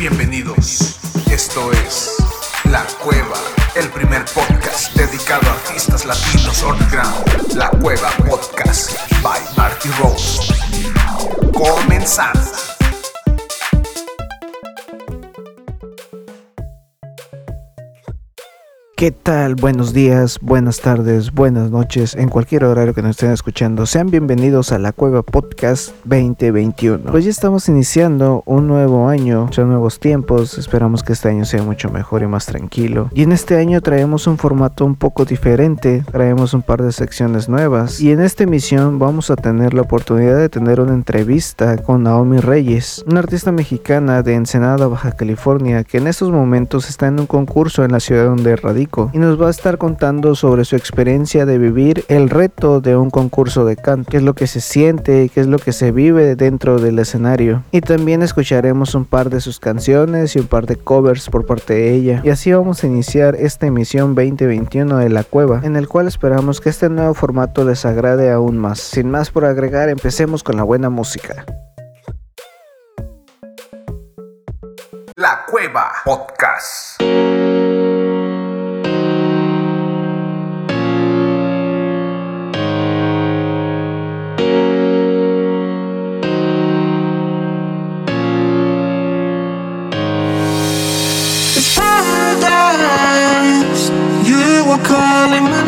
Bienvenidos. Esto es La Cueva, el primer podcast dedicado a artistas latinos underground. La Cueva Podcast by Marty Rose. Comenzamos. ¿Qué tal? Buenos días, buenas tardes, buenas noches, en cualquier horario que nos estén escuchando. Sean bienvenidos a la Cueva Podcast 2021. Pues ya estamos iniciando un nuevo año, son nuevos tiempos, esperamos que este año sea mucho mejor y más tranquilo. Y en este año traemos un formato un poco diferente, traemos un par de secciones nuevas. Y en esta emisión vamos a tener la oportunidad de tener una entrevista con Naomi Reyes, una artista mexicana de Ensenada, Baja California, que en estos momentos está en un concurso en la ciudad donde radica y nos va a estar contando sobre su experiencia de vivir el reto de un concurso de canto, qué es lo que se siente, qué es lo que se vive dentro del escenario. Y también escucharemos un par de sus canciones y un par de covers por parte de ella. Y así vamos a iniciar esta emisión 2021 de La Cueva, en el cual esperamos que este nuevo formato les agrade aún más. Sin más por agregar, empecemos con la buena música. La Cueva Podcast. Calling my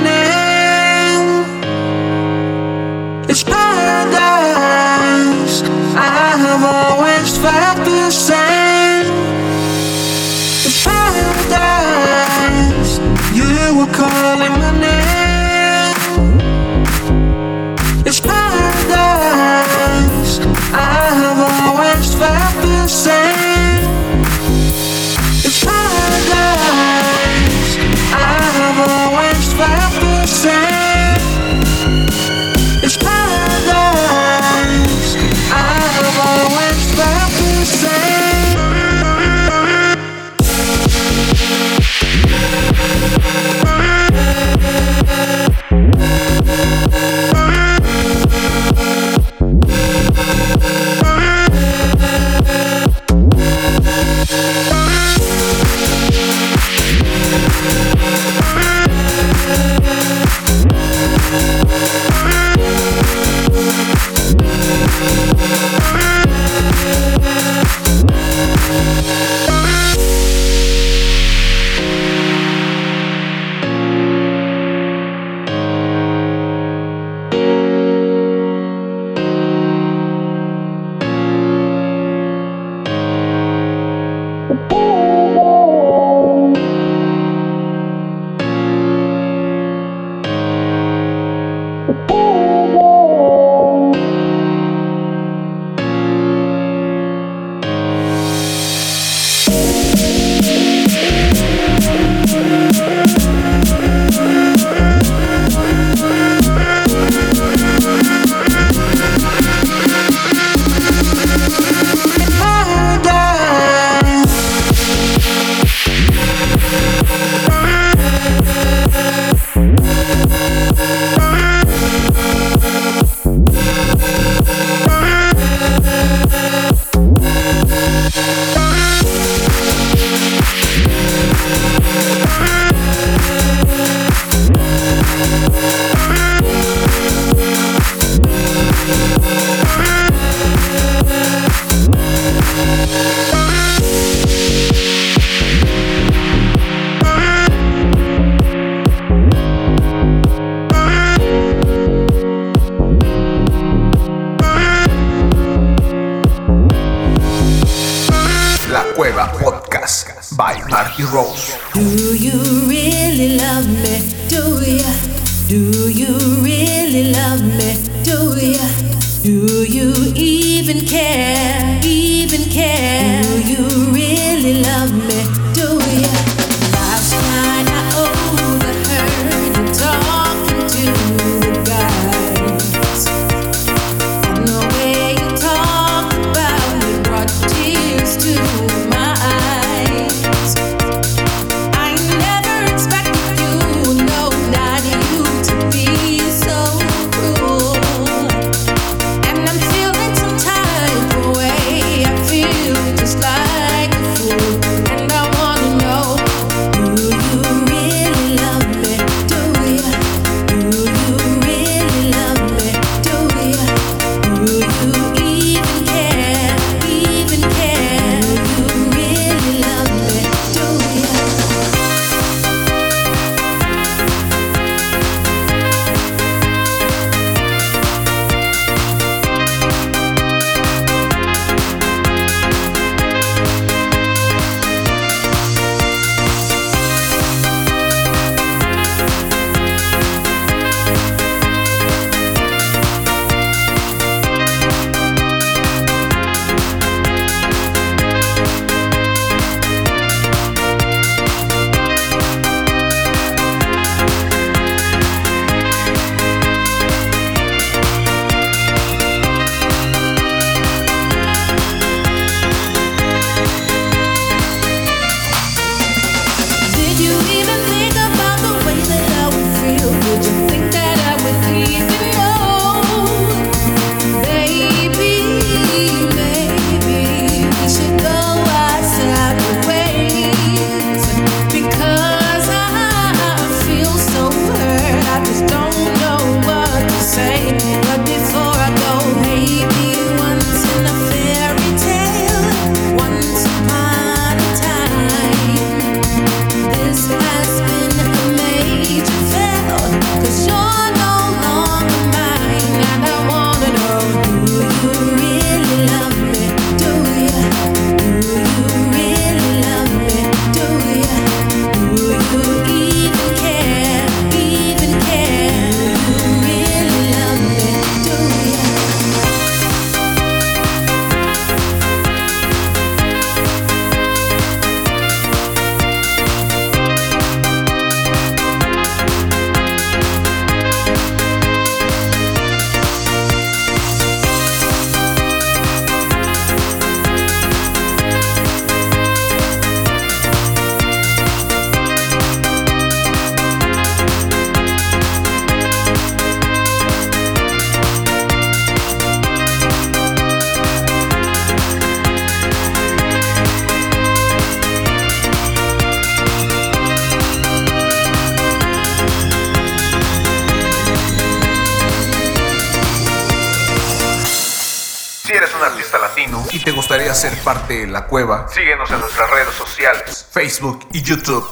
de la cueva? Síguenos en nuestras redes sociales, Facebook y YouTube,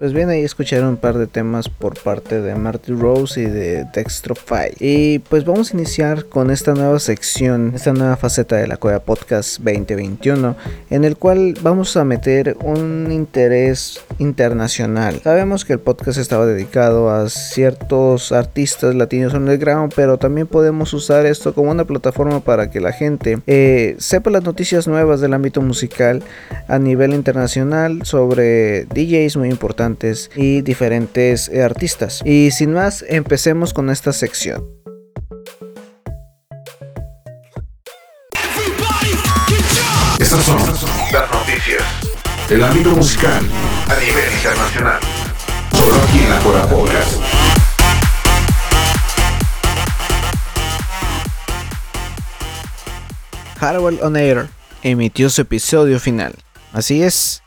Pues bien, ahí escucharon un par de temas por parte de Marty Rose y de Dextrofy. Y pues vamos a iniciar con esta nueva sección, esta nueva faceta de la Cueva Podcast 2021, en el cual vamos a meter un interés internacional. Sabemos que el podcast estaba dedicado a ciertos artistas latinos underground, pero también podemos usar esto como una plataforma para que la gente eh, sepa las noticias nuevas del ámbito musical a nivel internacional sobre DJs muy importantes y diferentes eh, artistas. Y sin más, empecemos con esta sección. Estas son las noticias del ámbito musical a nivel internacional. Solo aquí en la Podcast. Harwell On Air emitió su episodio final. Así es,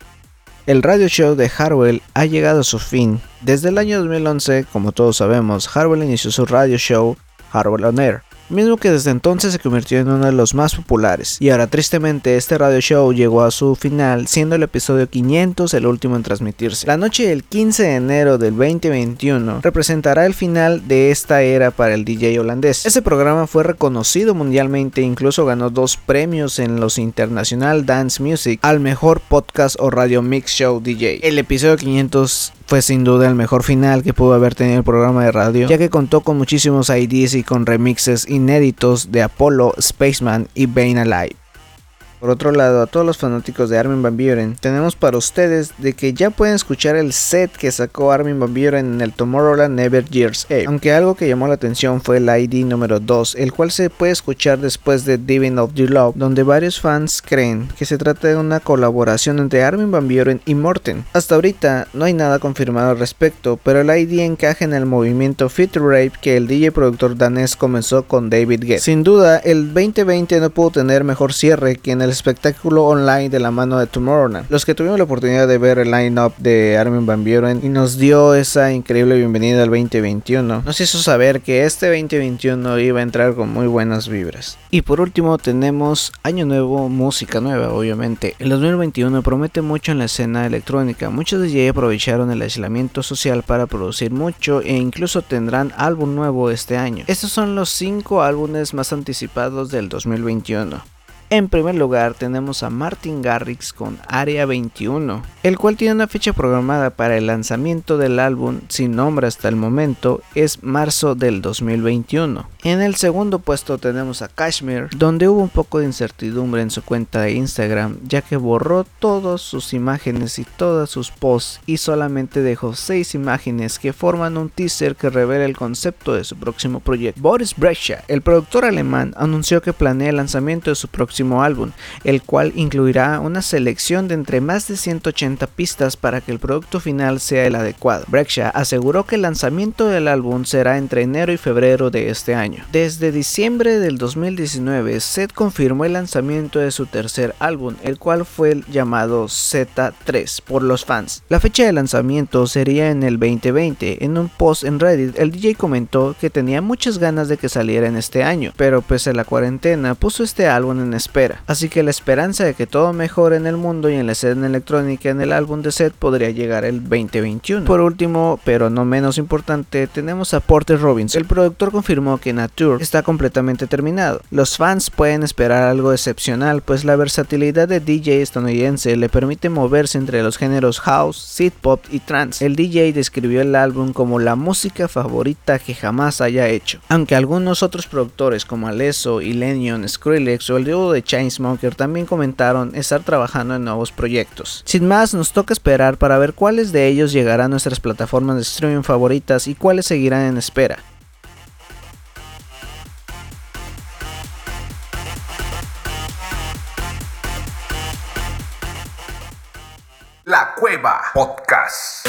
el radio show de Harwell ha llegado a su fin. Desde el año 2011, como todos sabemos, Harwell inició su radio show Harwell On Air, mismo que desde entonces se convirtió en uno de los más populares. Y ahora tristemente este radio show llegó a su final, siendo el episodio 500 el último en transmitirse. La noche del 15 de enero del 2021 representará el final de esta era para el DJ holandés. Este programa fue reconocido mundialmente e incluso ganó dos premios en los International Dance Music al mejor podcast o radio mix show DJ. El episodio 500 fue sin duda el mejor final que pudo haber tenido el programa de radio, ya que contó con muchísimos IDs y con remixes inéditos de Apollo, Spaceman y Bane Alive. Por otro lado, a todos los fanáticos de Armin Van Buren, tenemos para ustedes de que ya pueden escuchar el set que sacó Armin Van Buren en el Tomorrowland Never Years. Aunque algo que llamó la atención fue el ID número 2, el cual se puede escuchar después de Divine of Your Love, donde varios fans creen que se trata de una colaboración entre Armin Van Buren y Morten. Hasta ahorita no hay nada confirmado al respecto, pero el ID encaja en el movimiento Fit Rape que el DJ productor danés comenzó con David Guetta. Sin duda, el 2020 no pudo tener mejor cierre que en el espectáculo online de la mano de Tomorrowland. Los que tuvimos la oportunidad de ver el line-up de Armin Van Buren y nos dio esa increíble bienvenida al 2021, nos hizo saber que este 2021 iba a entrar con muy buenas vibras. Y por último tenemos Año Nuevo, música nueva, obviamente. El 2021 promete mucho en la escena electrónica. Muchos DJ aprovecharon el aislamiento social para producir mucho e incluso tendrán álbum nuevo este año. Estos son los 5 álbumes más anticipados del 2021. En primer lugar tenemos a Martin Garrix con Area 21, el cual tiene una fecha programada para el lanzamiento del álbum sin nombre hasta el momento, es marzo del 2021. En el segundo puesto tenemos a Kashmir, donde hubo un poco de incertidumbre en su cuenta de Instagram, ya que borró todas sus imágenes y todas sus posts y solamente dejó 6 imágenes que forman un teaser que revela el concepto de su próximo proyecto. Boris Brecha, el productor alemán, anunció que planea el lanzamiento de su próximo álbum, el cual incluirá una selección de entre más de 180 pistas para que el producto final sea el adecuado. Breksha aseguró que el lanzamiento del álbum será entre enero y febrero de este año. Desde diciembre del 2019, Seth confirmó el lanzamiento de su tercer álbum, el cual fue llamado Z3 por los fans. La fecha de lanzamiento sería en el 2020. En un post en Reddit, el DJ comentó que tenía muchas ganas de que saliera en este año, pero pese a la cuarentena puso este álbum en espera Así que la esperanza de que todo mejore en el mundo y en la escena electrónica en el álbum de Seth podría llegar el 2021. Por último, pero no menos importante, tenemos a Porter Robbins. El productor confirmó que Nature está completamente terminado. Los fans pueden esperar algo excepcional, pues la versatilidad de DJ estadounidense le permite moverse entre los géneros house, synth pop y trance. El DJ describió el álbum como la música favorita que jamás haya hecho. Aunque algunos otros productores como Alesso y Lennon, Skrillex o el dúo de Chainsmoker también comentaron estar trabajando en nuevos proyectos. Sin más, nos toca esperar para ver cuáles de ellos llegarán a nuestras plataformas de streaming favoritas y cuáles seguirán en espera. La Cueva Podcast.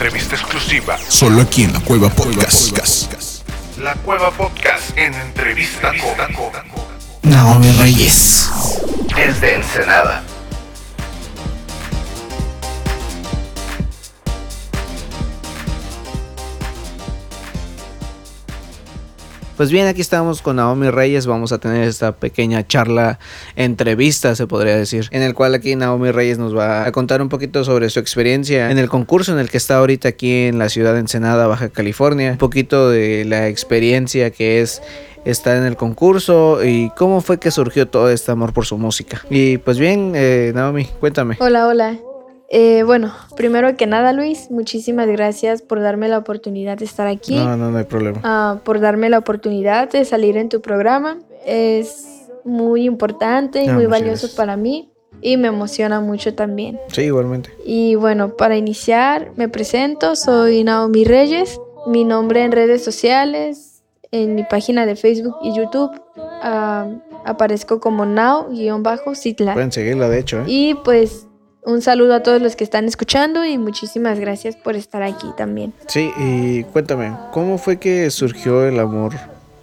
Entrevista exclusiva solo aquí en la Cueva Podcast. La Cueva Podcast en entrevista con Naomi Reyes. desde Ensenada. Pues bien, aquí estamos con Naomi Reyes. Vamos a tener esta pequeña charla, entrevista, se podría decir, en el cual aquí Naomi Reyes nos va a contar un poquito sobre su experiencia en el concurso en el que está ahorita aquí en la ciudad de Ensenada, Baja California. Un poquito de la experiencia que es estar en el concurso y cómo fue que surgió todo este amor por su música. Y pues bien, eh, Naomi, cuéntame. Hola, hola. Eh, bueno, primero que nada, Luis, muchísimas gracias por darme la oportunidad de estar aquí, No, no, no hay problema. ah, por darme la oportunidad de salir en tu programa. Es muy importante y Ah, muy valioso gracias. para mí y me emociona mucho también. Sí, igualmente. Y bueno, para iniciar, me presento, soy Naomi Reyes. Mi nombre en redes sociales, en mi página de Facebook y YouTube, ah, aparezco como Nao-Citla. Pueden seguirla, de hecho. ¿eh? Y pues un saludo a todos los que están escuchando y muchísimas gracias por estar aquí también. Sí, y cuéntame, ¿cómo fue que surgió el amor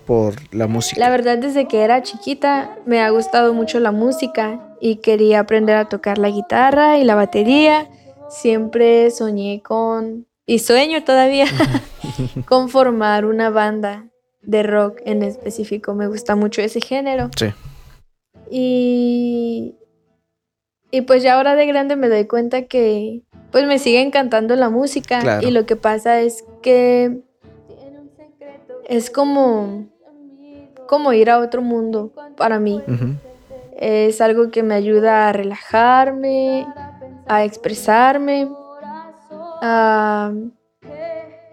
por la música? La verdad desde que era chiquita me ha gustado mucho la música y quería aprender a tocar la guitarra y la batería. Siempre soñé con, y sueño todavía, con formar una banda de rock en específico. Me gusta mucho ese género. Sí. Y, y pues ya ahora de grande me doy cuenta que pues me sigue encantando la música Claro. y lo que pasa es que es como como ir a otro mundo para mí. Es algo que me ayuda a relajarme, a expresarme, a,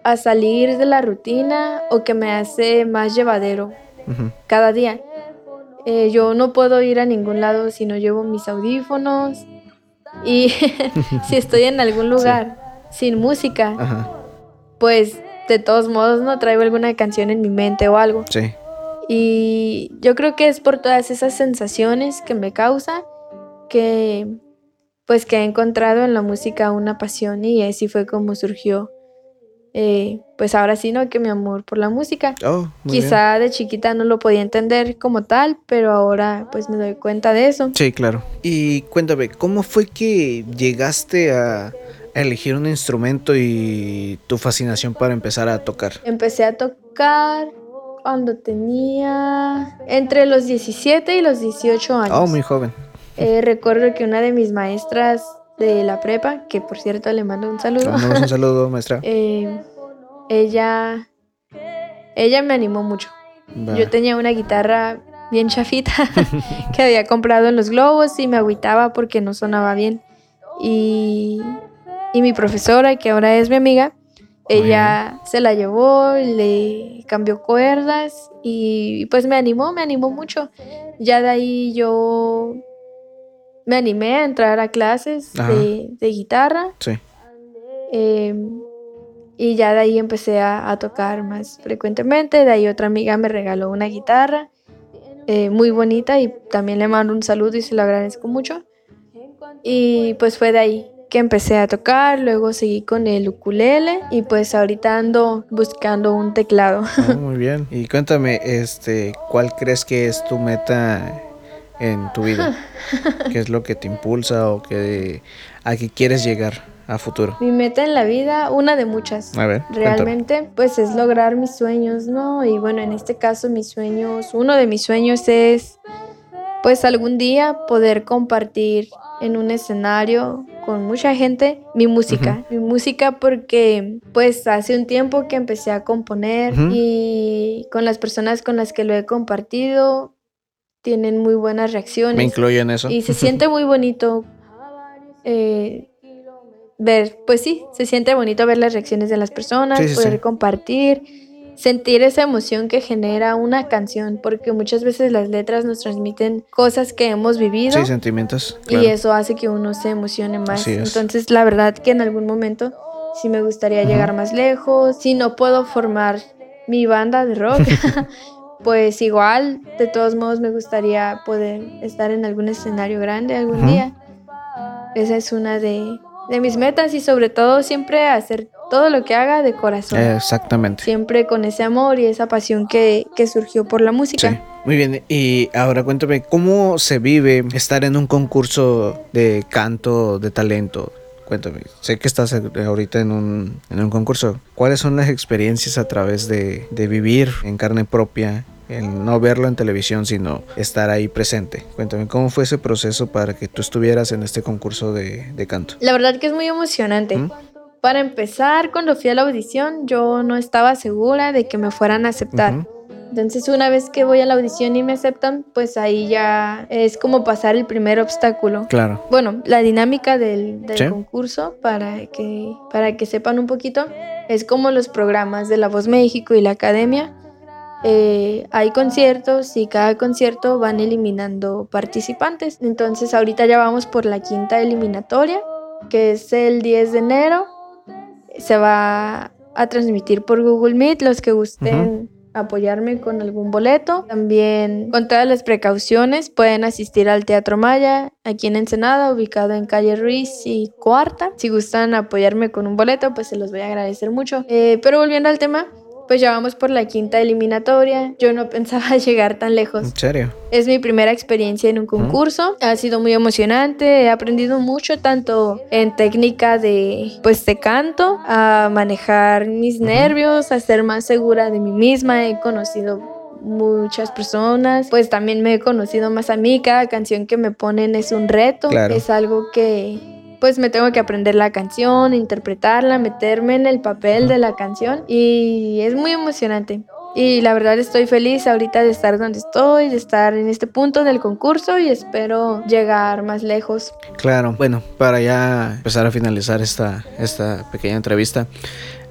a salir de la rutina o que me hace más llevadero cada día. Eh, yo no puedo ir a ningún lado si no llevo mis audífonos y si estoy en algún lugar sin música, Ajá, pues de todos modos no traigo alguna canción en mi mente o algo. sí. Y yo creo que es por todas esas sensaciones que me causa que pues que he encontrado en la música una pasión y así fue como surgió. Eh, pues ahora sí, ¿no? Que mi amor por la música. Oh, muy bien. Quizá de chiquita no lo podía entender como tal, pero ahora pues me doy cuenta de eso. Sí, claro. Y cuéntame, ¿cómo fue que llegaste a, a elegir un instrumento y tu fascinación para empezar a tocar? Empecé a tocar cuando tenía entre los 17 y los 18 años. Oh, muy joven. Eh, recuerdo que una de mis maestras de la prepa, que por cierto le mando un Le saludo, mandamos un saludo, maestra. eh, ella, ella me animó mucho. Yo tenía una guitarra bien chafita que había comprado en los globos y me agüitaba porque no sonaba bien. Y, y mi profesora, que ahora es mi amiga, ella se la llevó, le cambió cuerdas y pues me animó, me animó mucho. Ya de ahí yo me animé a entrar a clases de, de guitarra. Sí. Eh, y ya de ahí empecé a, a tocar más frecuentemente. De ahí otra amiga me regaló una guitarra eh, muy bonita y también le mando un saludo y se lo agradezco mucho. Y pues fue de ahí que empecé a tocar, luego seguí con el ukulele y pues ahorita ando buscando un teclado. Oh, muy bien. Y cuéntame, este, ¿cuál crees que es tu meta en tu vida? ¿Qué es lo que te impulsa o que a qué quieres llegar a futuro? Mi meta en la vida, una de muchas. A ver, cuéntame. Realmente, pues es lograr mis sueños, ¿no? Y bueno, en este caso mis sueños, uno de mis sueños es, pues algún día poder compartir en un escenario con mucha gente mi música, mi música porque pues hace un tiempo que empecé a componer y con las personas con las que lo he compartido tienen muy buenas reacciones. Me incluyo en eso. Y se siente muy bonito eh, ver, pues sí, se siente bonito ver las reacciones de las personas, Sí, sí, poder sí. compartir, sentir esa emoción que genera una canción, porque muchas veces las letras nos transmiten cosas que hemos vivido Sí, sentimientos. claro. y eso hace que uno se emocione más. Entonces, la verdad que en algún momento sí me gustaría llegar más lejos, si no puedo formar mi banda de rock. Pues igual, de todos modos me gustaría poder estar en algún escenario grande algún día. Esa es una de, de mis metas y sobre todo siempre hacer todo lo que haga de corazón. Exactamente. Siempre con ese amor y esa pasión que, que surgió por la música. Sí. Muy bien, y ahora cuéntame, ¿cómo se vive estar en un concurso de canto, de talento? Cuéntame, sé que estás ahorita en un, en un concurso. ¿Cuáles son las experiencias a través de, de vivir en carne propia el no verlo en televisión, sino estar ahí presente. Cuéntame, ¿cómo fue ese proceso para que tú estuvieras en este concurso de, de canto? La verdad que es muy emocionante. ¿Mm? Para empezar, cuando fui a la audición, yo no estaba segura de que me fueran a aceptar. Entonces, una vez que voy a la audición y me aceptan, pues ahí ya es como pasar el primer obstáculo. Claro. Bueno, la dinámica del, del Sí. concurso, para que, para que sepan un poquito, es como los programas de La Voz México y la Academia. Eh, hay conciertos y cada concierto van eliminando participantes. Entonces ahorita ya vamos por la quinta eliminatoria, que es el 10 de enero. Se va a transmitir por Google Meet los que gusten apoyarme con algún boleto. También con todas las precauciones pueden asistir al Teatro Maya aquí en Ensenada, ubicado en calle Ruiz y Cuarta. Si gustan apoyarme con un boleto, pues se los voy a agradecer mucho. Eh, pero volviendo al tema, pues ya vamos por la quinta eliminatoria. Yo no pensaba llegar tan lejos. ¿En serio? Es mi primera experiencia en un concurso. Ha sido muy emocionante. He aprendido mucho, tanto en técnica de, pues, de canto, a manejar mis nervios, a ser más segura de mí misma. He conocido muchas personas. Pues también me he conocido más a mí. Cada canción que me ponen es un reto. Claro. Es algo que pues me tengo que aprender la canción, interpretarla, meterme en el papel de la canción y es muy emocionante. Y la verdad estoy feliz ahorita de estar donde estoy, de estar en este punto del concurso y espero llegar más lejos. Claro. Bueno, para ya empezar a finalizar esta, esta pequeña entrevista,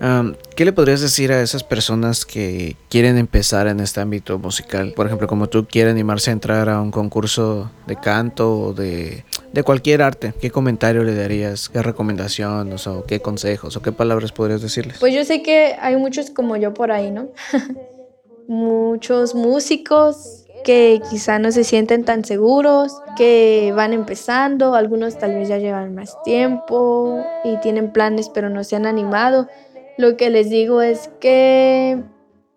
am, ¿qué le podrías decir a esas personas que quieren empezar en este ámbito musical? Por ejemplo, como tú quieres animarse a entrar a un concurso de canto o de, de cualquier arte. ¿Qué comentario le darías? ¿Qué recomendaciones o qué consejos o qué palabras podrías decirles? Pues yo sé que hay muchos como yo por ahí, ¿no? muchos músicos que quizá no se sienten tan seguros, que van empezando, algunos tal vez ya llevan más tiempo y tienen planes pero no se han animado. Lo que les digo es que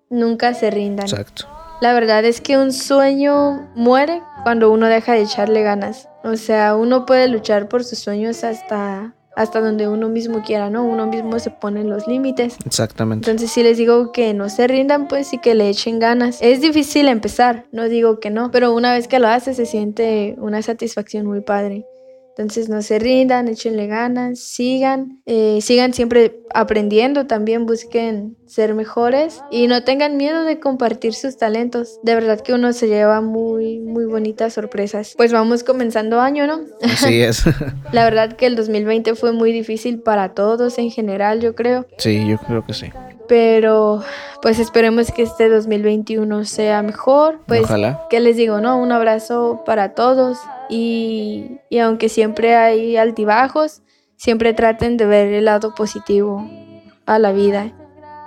nunca se rindan. Exacto. La verdad es que un sueño muere cuando uno deja de echarle ganas. O sea, uno puede luchar por sus sueños hasta, hasta donde uno mismo quiera, ¿no? Uno mismo se pone los límites. Exactamente. Entonces si les digo que no se rindan, pues sí que le echen ganas. Es difícil empezar, no digo que no, pero una vez que lo haces se siente una satisfacción muy padre. Entonces no se rindan, échenle ganas, sigan, eh, sigan siempre aprendiendo, también busquen ser mejores y no tengan miedo de compartir sus talentos. De verdad que uno se lleva muy, muy bonitas sorpresas. Pues vamos comenzando año, ¿no? Así es. La verdad que el 2020 fue muy difícil para todos en general, yo creo. sí, yo creo que sí. Pero pues esperemos que este 2021 sea mejor. Pues, Ojalá. ¿qué les digo? No, un abrazo para todos. Y, y aunque siempre hay altibajos, siempre traten de ver el lado positivo a la vida.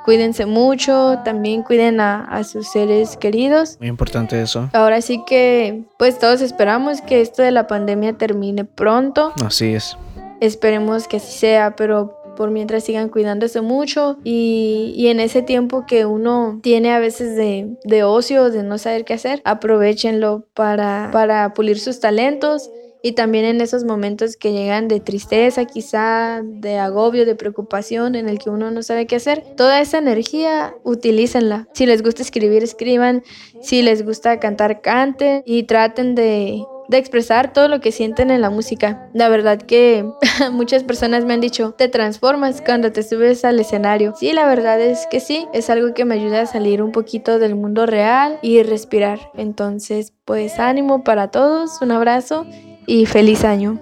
Cuídense mucho, también cuiden a, a sus seres queridos. Muy importante eso. Ahora sí que, pues todos esperamos que esto de la pandemia termine pronto. Así es. Esperemos que así sea, pero mientras sigan cuidándose mucho y, y en ese tiempo que uno tiene a veces de, de ocio, de no saber qué hacer, aprovechenlo para, para pulir sus talentos y también en esos momentos que llegan de tristeza, quizá de agobio, de preocupación, en el que uno no sabe qué hacer, toda esa energía utilícenla. Si les gusta escribir, escriban. Si les gusta cantar, canten y traten de, de expresar todo lo que sienten en la música. La verdad que muchas personas me han dicho, te transformas cuando te subes al escenario. Sí, la verdad es que sí, es algo que me ayuda a salir un poquito del mundo real y respirar. Entonces, pues ánimo para todos, un abrazo y feliz año.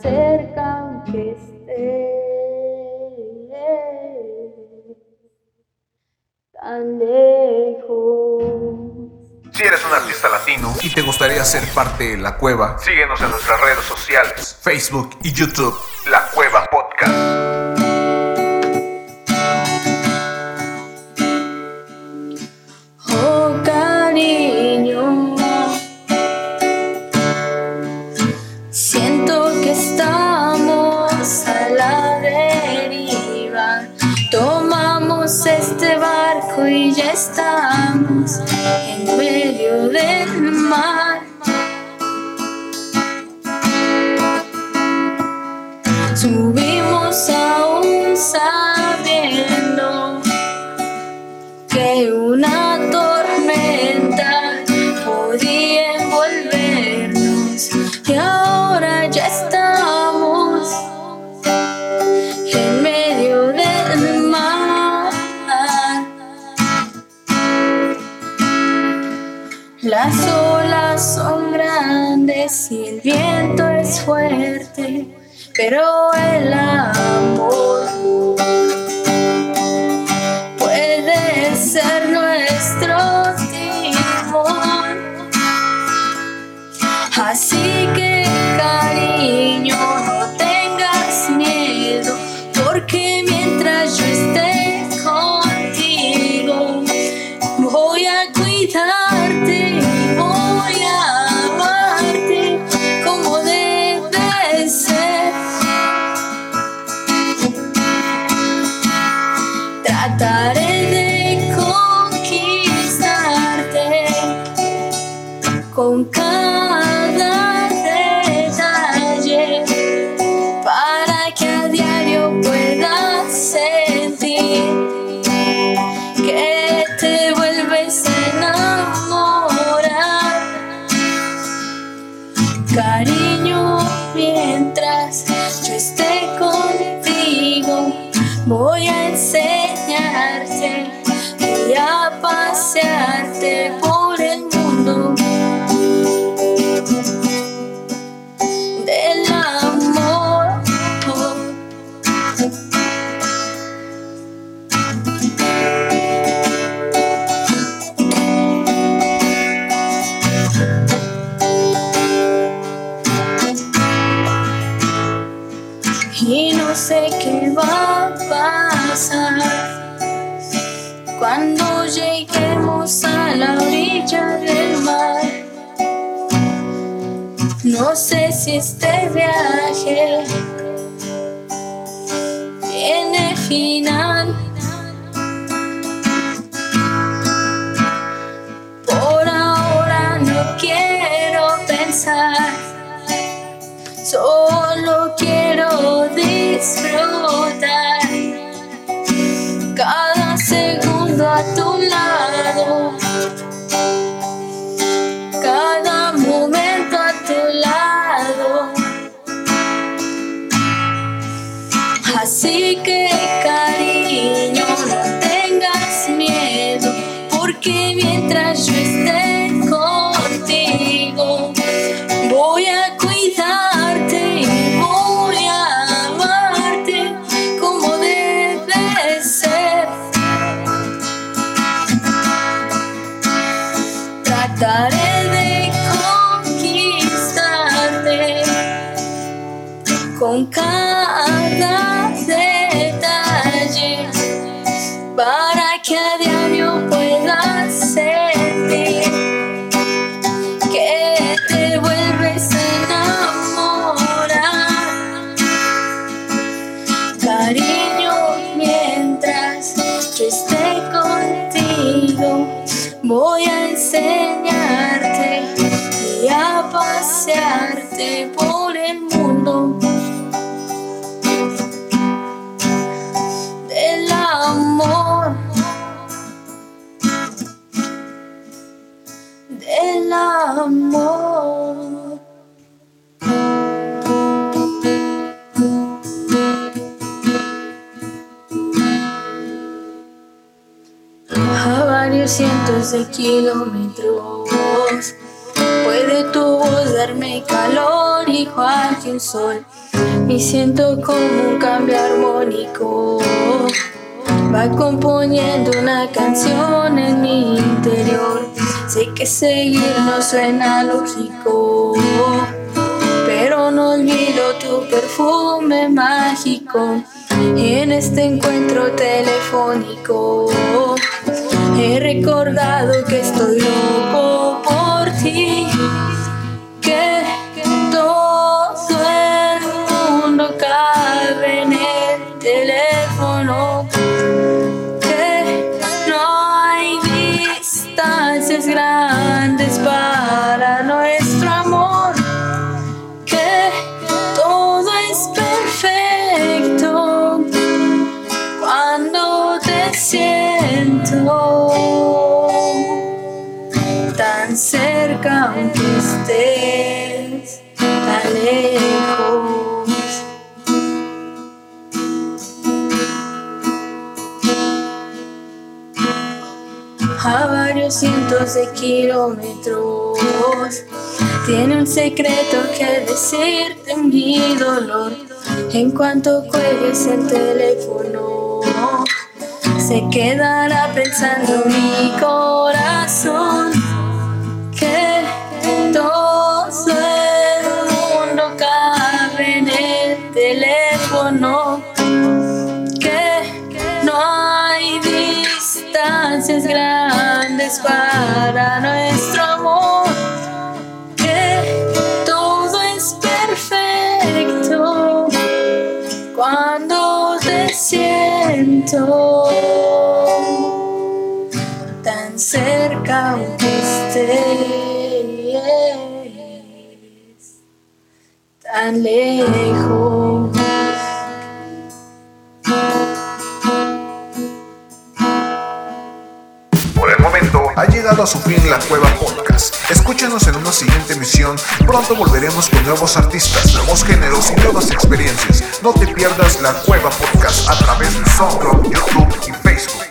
Cerca aunque estés tan lejos. Si eres un artista latino y te gustaría ser parte de La Cueva, síguenos en nuestras redes sociales, Facebook y YouTube, La Cueva Podcast. pero dice a pasearte por Sé si este viaje tiene final. Por ahora no quiero pensar, solo quiero disfrutar. voy a enseñar. de kilómetros. Puede tu voz darme calor igual que el sol y siento como un cambio armónico. Va componiendo una canción en mi interior. Sé que seguir no suena lógico perfume mágico en este encuentro telefónico. He recordado que estoy kilómetros. Tiene un secreto que decirte mi dolor. En cuanto cuelgues el teléfono, se quedará pensando mi corazón lejos. Por el momento ha llegado a su fin la Cueva Podcast. Escúchanos en una siguiente emisión. Pronto volveremos con nuevos artistas, nuevos géneros y nuevas experiencias. No te pierdas la Cueva Podcast a través de SoundCloud, YouTube